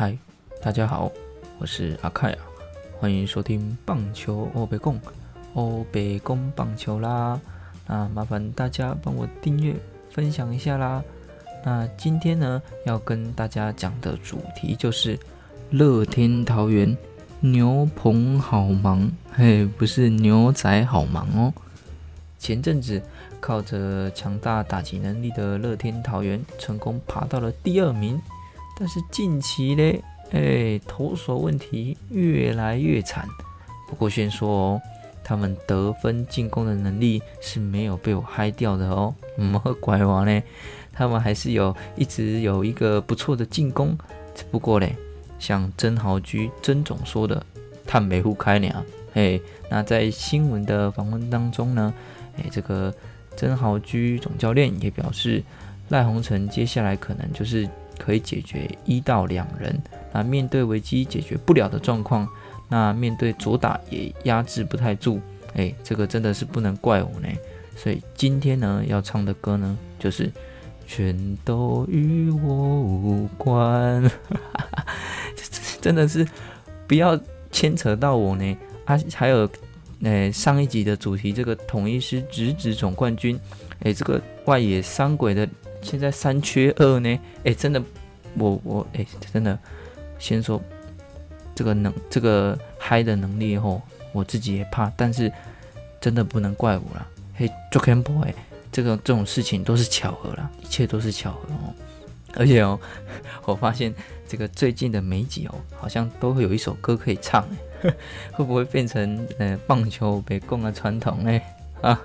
嗨，大家好，我是阿凯啊，欢迎收听棒球欧北贡欧北贡棒球啦。那麻烦大家帮我订阅、分享一下啦。那今天呢，要跟大家讲的主题就是乐天桃园牛棚好忙，嘿，不是牛仔好忙哦。前阵子靠着强大打击能力的乐天桃园，成功爬到了第二名。但是近期嘞，哎，投手问题越来越惨。不过先说哦，他们得分进攻的能力是没有被我嗨掉的哦。么拐王呢？他们还是有一直有一个不错的进攻。只不过嘞，像曾豪居曾总说的，他没户开呢。嘿，那在新闻的访问当中呢，哎，这个曾豪居总教练也表示，赖鸿成接下来可能就是。可以解决一到两人，那面对危机解决不了的状况，那面对左打也压制不太住，哎，这个真的是不能怪我呢。所以今天呢要唱的歌呢，就是全都与我无关，真的是不要牵扯到我呢。啊，还有，哎，上一集的主题这个统一师直指总冠军，哎，这个外野三鬼的。现在三缺二呢，哎，真的，我我哎，真的，先说这个能这个嗨的能力后，我自己也怕，但是真的不能怪我了。嘿，Joker Boy，这个这种事情都是巧合了，一切都是巧合哦。而且哦，我发现这个最近的每集哦，好像都会有一首歌可以唱，哎，会不会变成呃棒球北贡的传统呢？啊，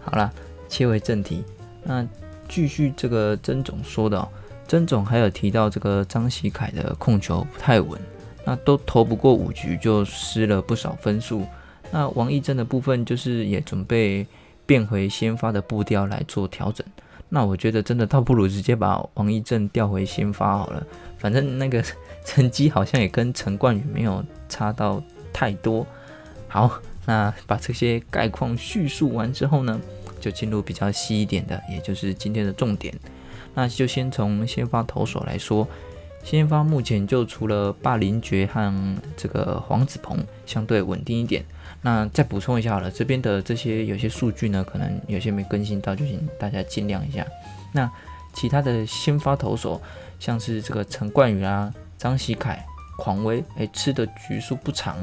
好了，切回正题，那。继续这个曾总说的，曾总还有提到这个张喜凯的控球不太稳，那都投不过五局就失了不少分数。那王义正的部分就是也准备变回先发的步调来做调整。那我觉得真的倒不如直接把王义正调回先发好了，反正那个成绩好像也跟陈冠宇没有差到太多。好，那把这些概况叙述完之后呢？就进入比较细一点的，也就是今天的重点。那就先从先发投手来说，先发目前就除了霸凌爵和这个黄子鹏相对稳定一点。那再补充一下好了，这边的这些有些数据呢，可能有些没更新到，就请大家见谅一下。那其他的先发投手，像是这个陈冠宇啊、张喜凯、狂威，哎，吃的局数不长。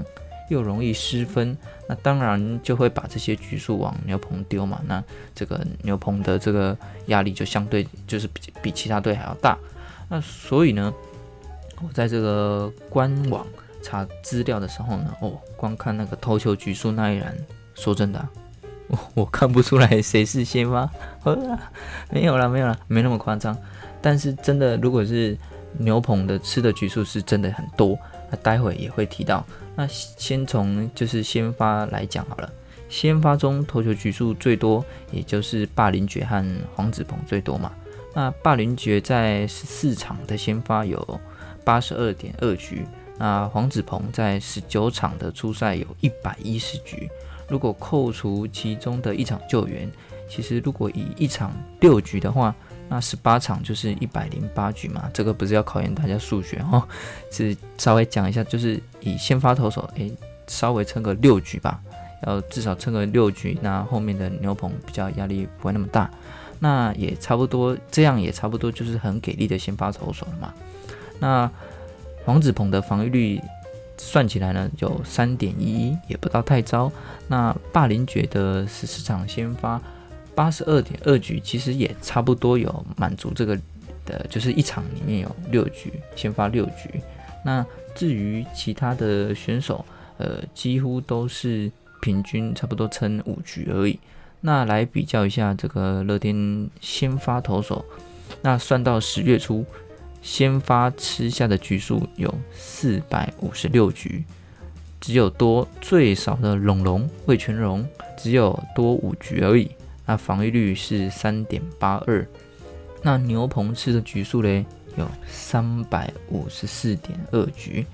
又容易失分，那当然就会把这些局数往牛棚丢嘛。那这个牛棚的这个压力就相对就是比比其他队还要大。那所以呢，我在这个官网查资料的时候呢，哦，光看那个投球局数那一栏，说真的，我 我看不出来谁是先发，没有了，没有了，没那么夸张。但是真的，如果是牛棚的吃的局数是真的很多，那待会也会提到。那先从就是先发来讲好了，先发中投球局数最多，也就是霸凌爵和黄子鹏最多嘛。那霸凌爵在十四场的先发有八十二点二局，那黄子鹏在十九场的初赛有一百一十局。如果扣除其中的一场救援，其实如果以一场六局的话。那十八场就是一百零八局嘛，这个不是要考验大家数学哦，是稍微讲一下，就是以先发投手，诶，稍微撑个六局吧，要至少撑个六局，那后面的牛棚比较压力不会那么大，那也差不多，这样也差不多就是很给力的先发投手了嘛。那黄子鹏的防御率算起来呢，有三点一一，也不到太糟。那霸凌觉得十四场先发。八十二点二局，其实也差不多有满足这个的，就是一场里面有六局，先发六局。那至于其他的选手，呃，几乎都是平均差不多撑五局而已。那来比较一下这个乐天先发投手，那算到十月初，先发吃下的局数有四百五十六局，只有多最少的龙龙魏全荣只有多五局而已。那防御率是三点八二，那牛棚吃的局数嘞有三百五十四点二局，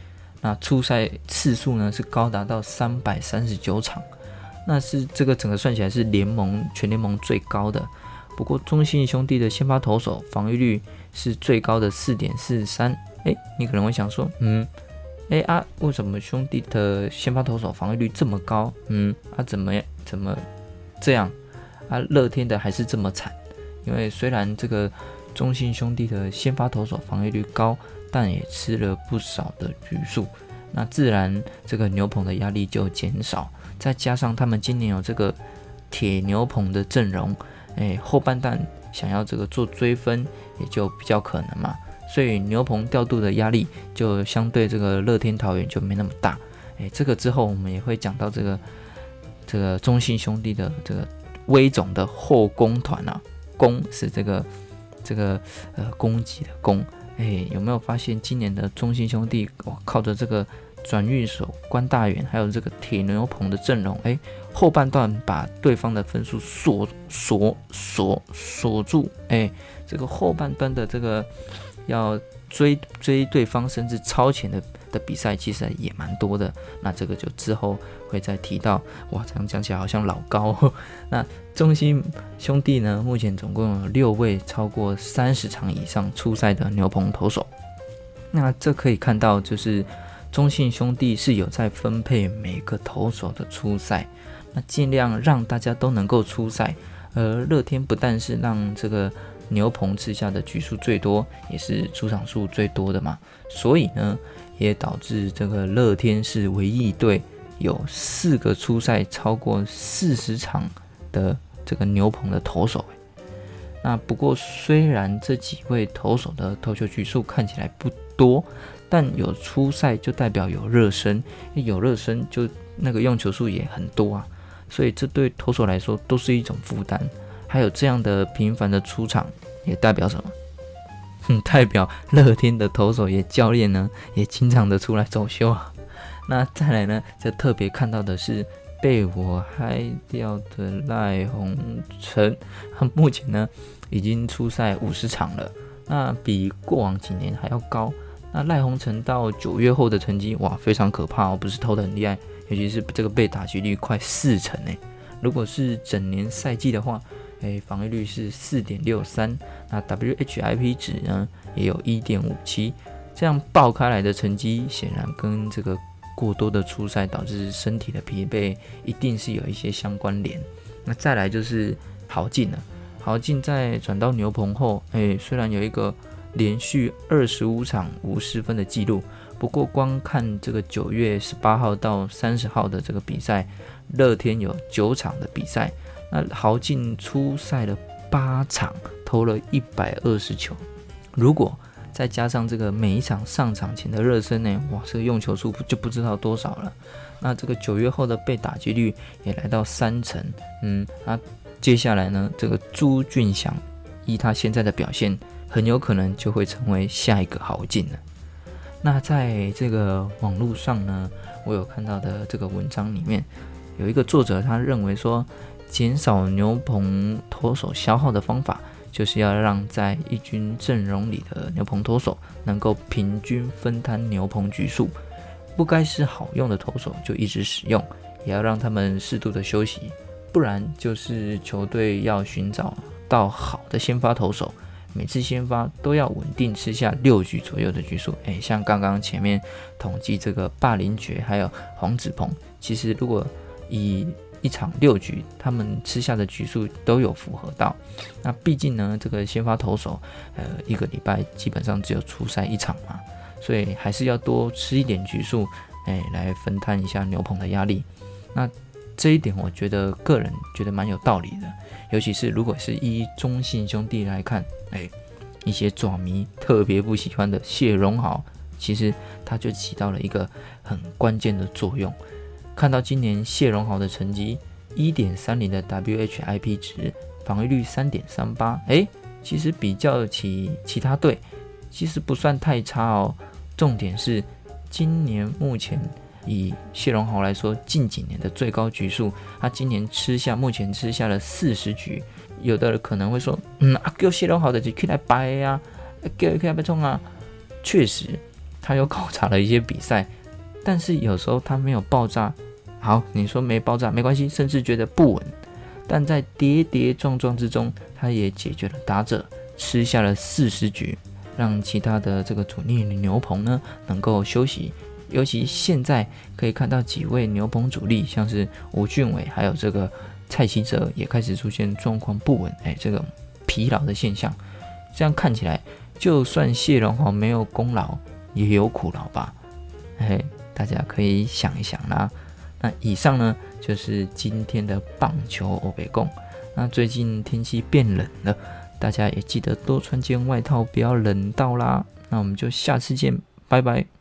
那出赛次数呢是高达到三百三十九场，那是这个整个算起来是联盟全联盟最高的。不过中信兄弟的先发投手防御率是最高的四点四三，诶，你可能会想说，嗯，诶啊，为什么兄弟的先发投手防御率这么高？嗯，啊，怎么怎么这样？啊，乐天的还是这么惨？因为虽然这个中信兄弟的先发投手防御率高，但也吃了不少的局数，那自然这个牛棚的压力就减少。再加上他们今年有这个铁牛棚的阵容，诶，后半段想要这个做追分也就比较可能嘛。所以牛棚调度的压力就相对这个乐天桃园就没那么大。诶，这个之后我们也会讲到这个这个中信兄弟的这个。威总的后宫团啊，攻是这个这个呃攻击的攻，哎，有没有发现今年的中心兄弟哇，靠着这个转运手关大元，还有这个铁牛棚的阵容，哎，后半段把对方的分数锁锁锁锁住，哎，这个后半段的这个要追追对方甚至超前的。的比赛其实也蛮多的，那这个就之后会再提到。哇，这样讲起来好像老高。那中心兄弟呢，目前总共有六位超过三十场以上出赛的牛棚投手。那这可以看到，就是中信兄弟是有在分配每个投手的出赛，那尽量让大家都能够出赛。而乐天不但是让这个牛棚吃下的局数最多，也是出场数最多的嘛，所以呢。也导致这个乐天是唯一一队有四个出赛超过四十场的这个牛棚的投手。那不过虽然这几位投手的投球局数看起来不多，但有出赛就代表有热身，有热身就那个用球数也很多啊。所以这对投手来说都是一种负担。还有这样的频繁的出场，也代表什么？代表乐天的投手也教练呢，也经常的出来走秀啊。那再来呢，就特别看到的是被我嗨掉的赖鸿成，他目前呢已经出赛五十场了，那比过往几年还要高。那赖鸿成到九月后的成绩哇，非常可怕哦，不是投的很厉害，尤其是这个被打击率快四成诶。如果是整年赛季的话。诶，防御率是四点六三，那 WHIP 值呢也有一点五七，这样爆开来的成绩，显然跟这个过多的出赛导致身体的疲惫，一定是有一些相关联。那再来就是豪进了，豪进在转到牛棚后，诶，虽然有一个连续二十五场无失分的记录，不过光看这个九月十八号到三十号的这个比赛，乐天有九场的比赛。那豪进出赛了八场，投了一百二十球。如果再加上这个每一场上场前的热身呢，哇，这个用球数就不知道多少了。那这个九月后的被打击率也来到三成。嗯，那接下来呢，这个朱俊祥依他现在的表现，很有可能就会成为下一个豪进了。那在这个网络上呢，我有看到的这个文章里面，有一个作者他认为说。减少牛棚投手消耗的方法，就是要让在一军阵容里的牛棚投手能够平均分摊牛棚局数，不该是好用的投手就一直使用，也要让他们适度的休息，不然就是球队要寻找到好的先发投手，每次先发都要稳定吃下六局左右的局数。诶，像刚刚前面统计这个霸凌爵还有黄子鹏，其实如果以一场六局，他们吃下的局数都有符合到。那毕竟呢，这个先发投手，呃，一个礼拜基本上只有出赛一场嘛，所以还是要多吃一点局数，哎，来分摊一下牛棚的压力。那这一点我觉得个人觉得蛮有道理的，尤其是如果是一中信兄弟来看，哎，一些爪迷特别不喜欢的谢荣豪，其实他就起到了一个很关键的作用。看到今年谢荣豪的成绩，一点三零的 WHIP 值，防御率三点三八，哎，其实比较起其他队，其实不算太差哦。重点是今年目前以谢荣豪来说，近几年的最高局数，他今年吃下目前吃下了四十局。有的人可能会说，嗯，阿叫谢荣豪的就可以来掰呀，叫可以来冲啊。确实，他又考察了一些比赛。但是有时候它没有爆炸，好，你说没爆炸没关系，甚至觉得不稳，但在跌跌撞撞之中，它也解决了打者吃下了四十局，让其他的这个主力牛棚呢能够休息。尤其现在可以看到几位牛棚主力，像是吴俊伟，还有这个蔡奇哲，也开始出现状况不稳，哎，这个疲劳的现象。这样看起来，就算谢龙华没有功劳，也有苦劳吧？哎，大家可以想一想啦。那以上呢，就是今天的棒球欧北共。那最近天气变冷了，大家也记得多穿件外套，不要冷到啦。那我们就下次见，拜拜。